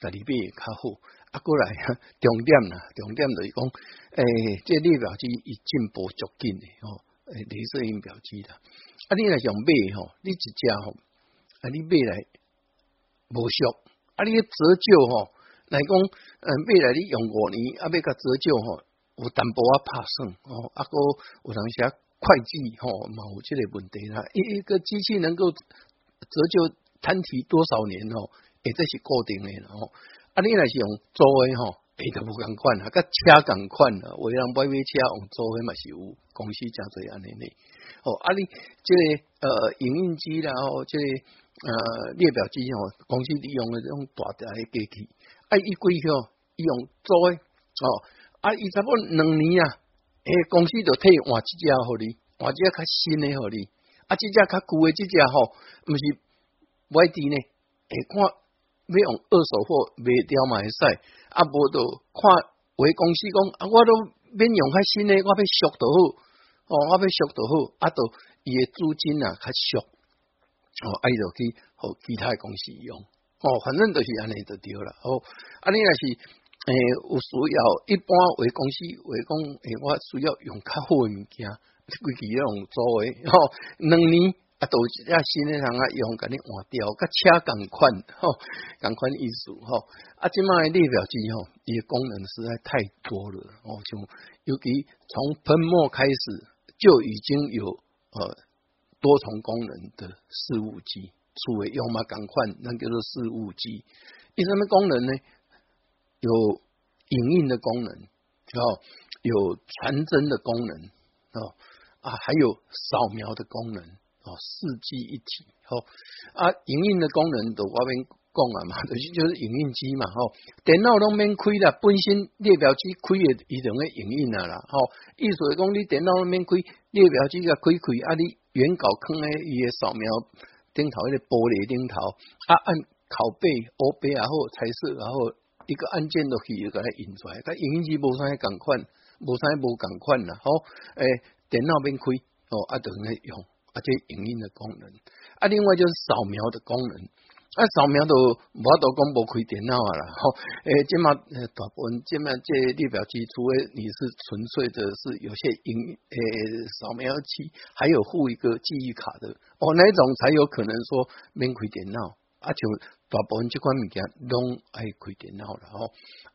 在里诶较好啊。过来啊，重点啊，重点就是讲诶，这列表机伊进步足紧诶哦，诶，镭射仪表机啦。啊，你若用买吼，你自只吼，啊，你买来。无俗啊，你折旧吼，来讲，呃，未来你用五年啊，要甲折旧吼，有淡薄啊拍算吼，啊个有当写会计吼，嘛有即个问题啦，一一个机器能够折旧摊提多少年吼，也这是固定诶吼，啊，你若是用租诶吼。哎，都无共款啊，甲车共款啊，有为人买买车用租诶嘛是有公司诚侪安尼呢。哦，啊你、這即个呃营运机啦，哦，即、个呃，列表之前哦，公司利用的这种大的机器，啊，一规去伊用做哦，啊，一差不多两年啊，哎，公司就替换一只互你，换只只新的互你，啊，只只较旧的即只吼，毋是外地呢，会看要用二手货，卖掉嘛会使，啊，无就看回公司讲，啊，我都免用较新嘞，我要熟到好，哦，我要熟到好，啊，都伊的租金啊，较俗。哦，啊伊著去互其他诶公司用，哦，反正著是安尼著对啦。哦，安尼也是，诶，有需要一般为公司为讲，诶，我需要用较好诶物件，这 (laughs) 个用做诶，吼，两年啊，都只在新诶人啊用，甲你换掉，甲车共款，吼，共款意思，吼，啊，即卖列表之吼，伊诶功能实在太多了，哦，像尤其从喷墨开始就已经有，呃。多重功能的事务机，作为，要么赶快，那就是事务机。第三个功能呢？有影印的功能，哦，有传真的功能，哦，啊，还有扫描的功能，哦，四机一体，哦，啊，影印的功能在外面讲啊嘛，就 (laughs) 是就是影印机嘛，哦，电脑里面开了，本身列表机开也一种的影印啊了，哦，意思讲你电脑里面开列表机啊，开开啊你。原稿坑咧，伊诶扫描镜头，一个玻璃镜头，啊，按拷贝、黑白然后彩色，然后一个按键就可以把它印出来。但影印机无啥共款，无啥无共款啦，好，诶，电脑边开，哦，啊，就可以用，啊，这影印的功能，啊，另外就是扫描的功能。啊，扫描都我都讲不开电脑啊啦，吼，诶，今麦大部分即麦这列表机，除非你是纯粹的是有些影诶扫描器，还有附一个记忆卡的，哦，那种才有可能说免开电脑。啊，就大部分这款物件拢爱开电脑了吼，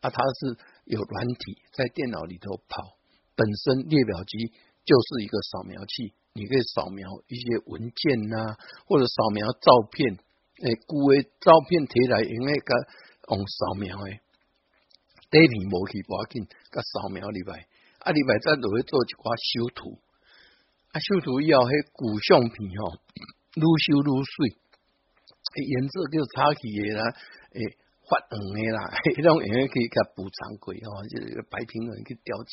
啊，它是有软体在电脑里头跑，本身列表机就是一个扫描器，你可以扫描一些文件呐，或者扫描照片。诶，旧的照片摕来用个用扫描诶，底片无去保存，甲扫描入来，啊入来再落去做一寡修图。啊，修图以后，迄古相片吼，愈修愈水，颜色就差起诶啦，诶，发黄诶啦，让 (laughs) 用它去甲补偿过吼，就白平衡去调整，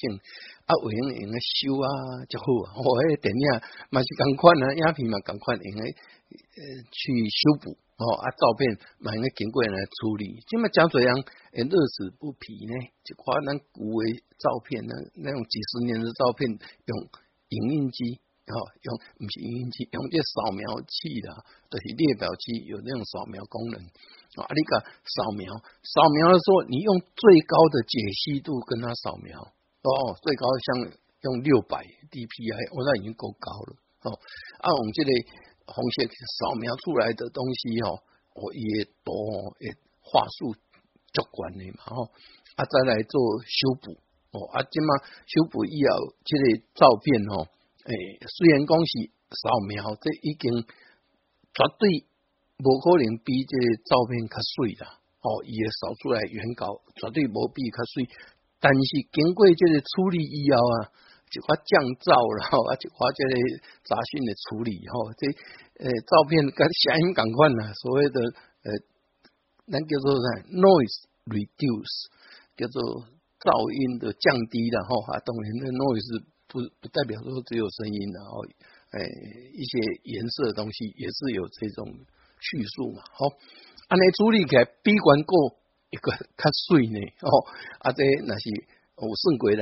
啊，为用它修啊就好。我个电影嘛是共款啊，影片嘛共款用该呃去修补。哦啊，照片买个经过来处理，今嘛蒋水洋诶乐此不疲呢，就夸咱古的照片，那那种几十年的照片，用影印机哦，用不是影印机，用这扫描器的，就是列表机有那种扫描功能啊，你个扫描扫描的时候，你用最高的解析度跟他扫描哦，最高像用六百 DPI，我那已经够高了哦，啊，我们这里。红外扫描出来的东西哦，哦也多哦，也画素足关的嘛吼，啊再来做修补哦，啊这么修补以后，这个照片哦，诶虽然讲是扫描，这已经绝对无可能比这照片较水啦，哦，伊的扫出来原稿绝对无比较水，但是经过这个处理以后啊。就花降噪了，就发这些杂讯的处理，吼，这呃照片跟声音感款啦，所谓的呃，那叫做啥，noise reduce，叫做噪音的降低了，吼，啊，当然那 noise 不不代表说只有声音的，哦，哎，一些颜色的东西也是有这种叙述嘛，吼，尼处理起来比关过一个较水呢，哦，啊，这那是有圣国人。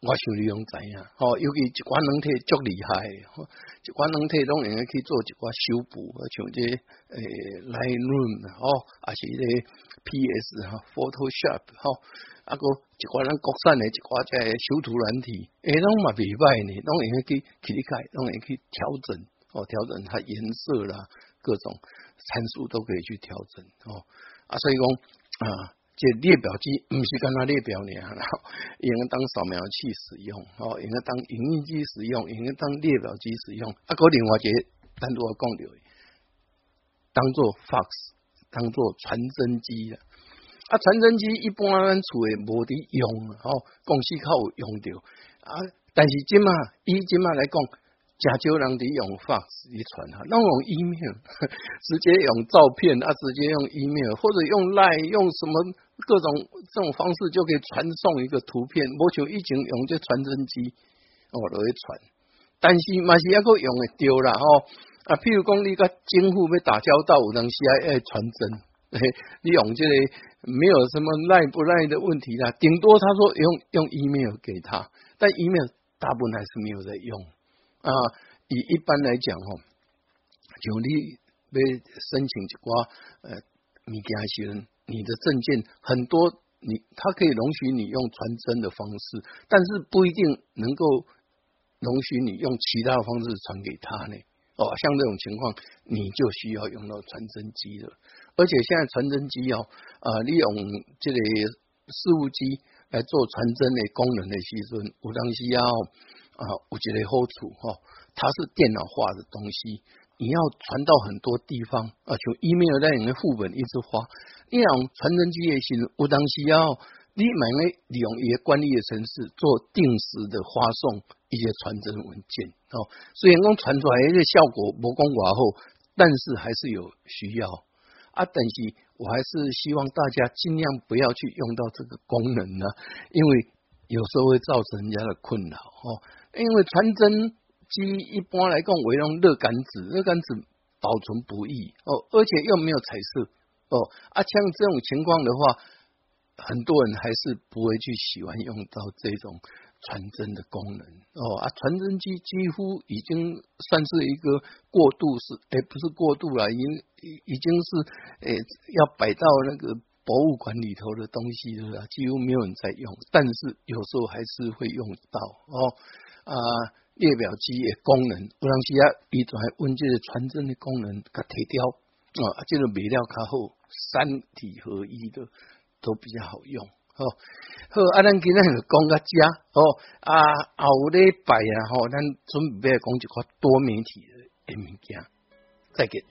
我想利用怎样？哦，尤其一寡人体足厉害，吼、一寡人体拢应去做一寡修补，像这诶 l i g h t r 哦，是这 PS 哈，Photoshop 哈，啊个一寡人国产诶，一寡在修图软题，诶拢嘛袂歹呢，拢也可去理解，拢也去调整哦，调整它颜色啦，各种参数都可以去调整哦，啊，所以讲啊。这列表机不是干那列表呢，然后应该当扫描器使用，哦，应该当影印机使用，应该当列表机使用。啊，另外一个单独我讲掉，当做 fax，当做传真机的。啊，传真机一般厝诶无伫用，吼，公司较有用着啊，但是今嘛，以今嘛来讲。假就人的用 fax 遗传哈，那用 email (laughs) 直接用照片啊，直接用 email 或者用 line 用什么各种这种方式就可以传送一个图片，我像以前用这传真机我都会传，但是嘛是要个用的丢了吼啊，譬如讲你跟府要打交道，有些爱传真，(laughs) 你用这个没有什么赖不赖的问题啦，顶多他说用用 email 给他，但 email 大部分还是没有在用。啊，以一般来讲哦，像你被申请一寡呃，你家先，你的证件很多，你他可以容许你用传真的方式，但是不一定能够容许你用其他方式传给他呢。哦，像这种情况，你就需要用到传真机了。而且现在传真机哦，呃，利用这个事务机来做传真的功能的牺牲，我当需要。啊，我觉得好处哈，它是电脑化的东西，你要传到很多地方啊，就 email 在里面副本一直发。你用传真机也行，我当时要你们利用一些管理的城市做定时的发送一些传真文件哦，虽然讲传出来一个效果不光寡后，但是还是有需要啊。但是我还是希望大家尽量不要去用到这个功能呢，因为有时候会造成人家的困扰哦。因为传真机一般来讲为用热感纸，热感纸保存不易哦，而且又没有彩色哦。啊，像这种情况的话，很多人还是不会去喜欢用到这种传真的功能哦。啊，传真机几乎已经算是一个过渡，是诶不是过渡了，已经已经是诶要摆到那个博物馆里头的东西，是吧？几乎没有人在用，但是有时候还是会用到哦。啊，列表机的功能，有当时啊，伊仲系问这个传真的功能，甲提掉啊，这个材料较好，三体合一的都比较好用，好好，啊，咱今日讲个遮哦，啊，后日拜啊，吼，咱准备讲一个多媒体的物件，再见。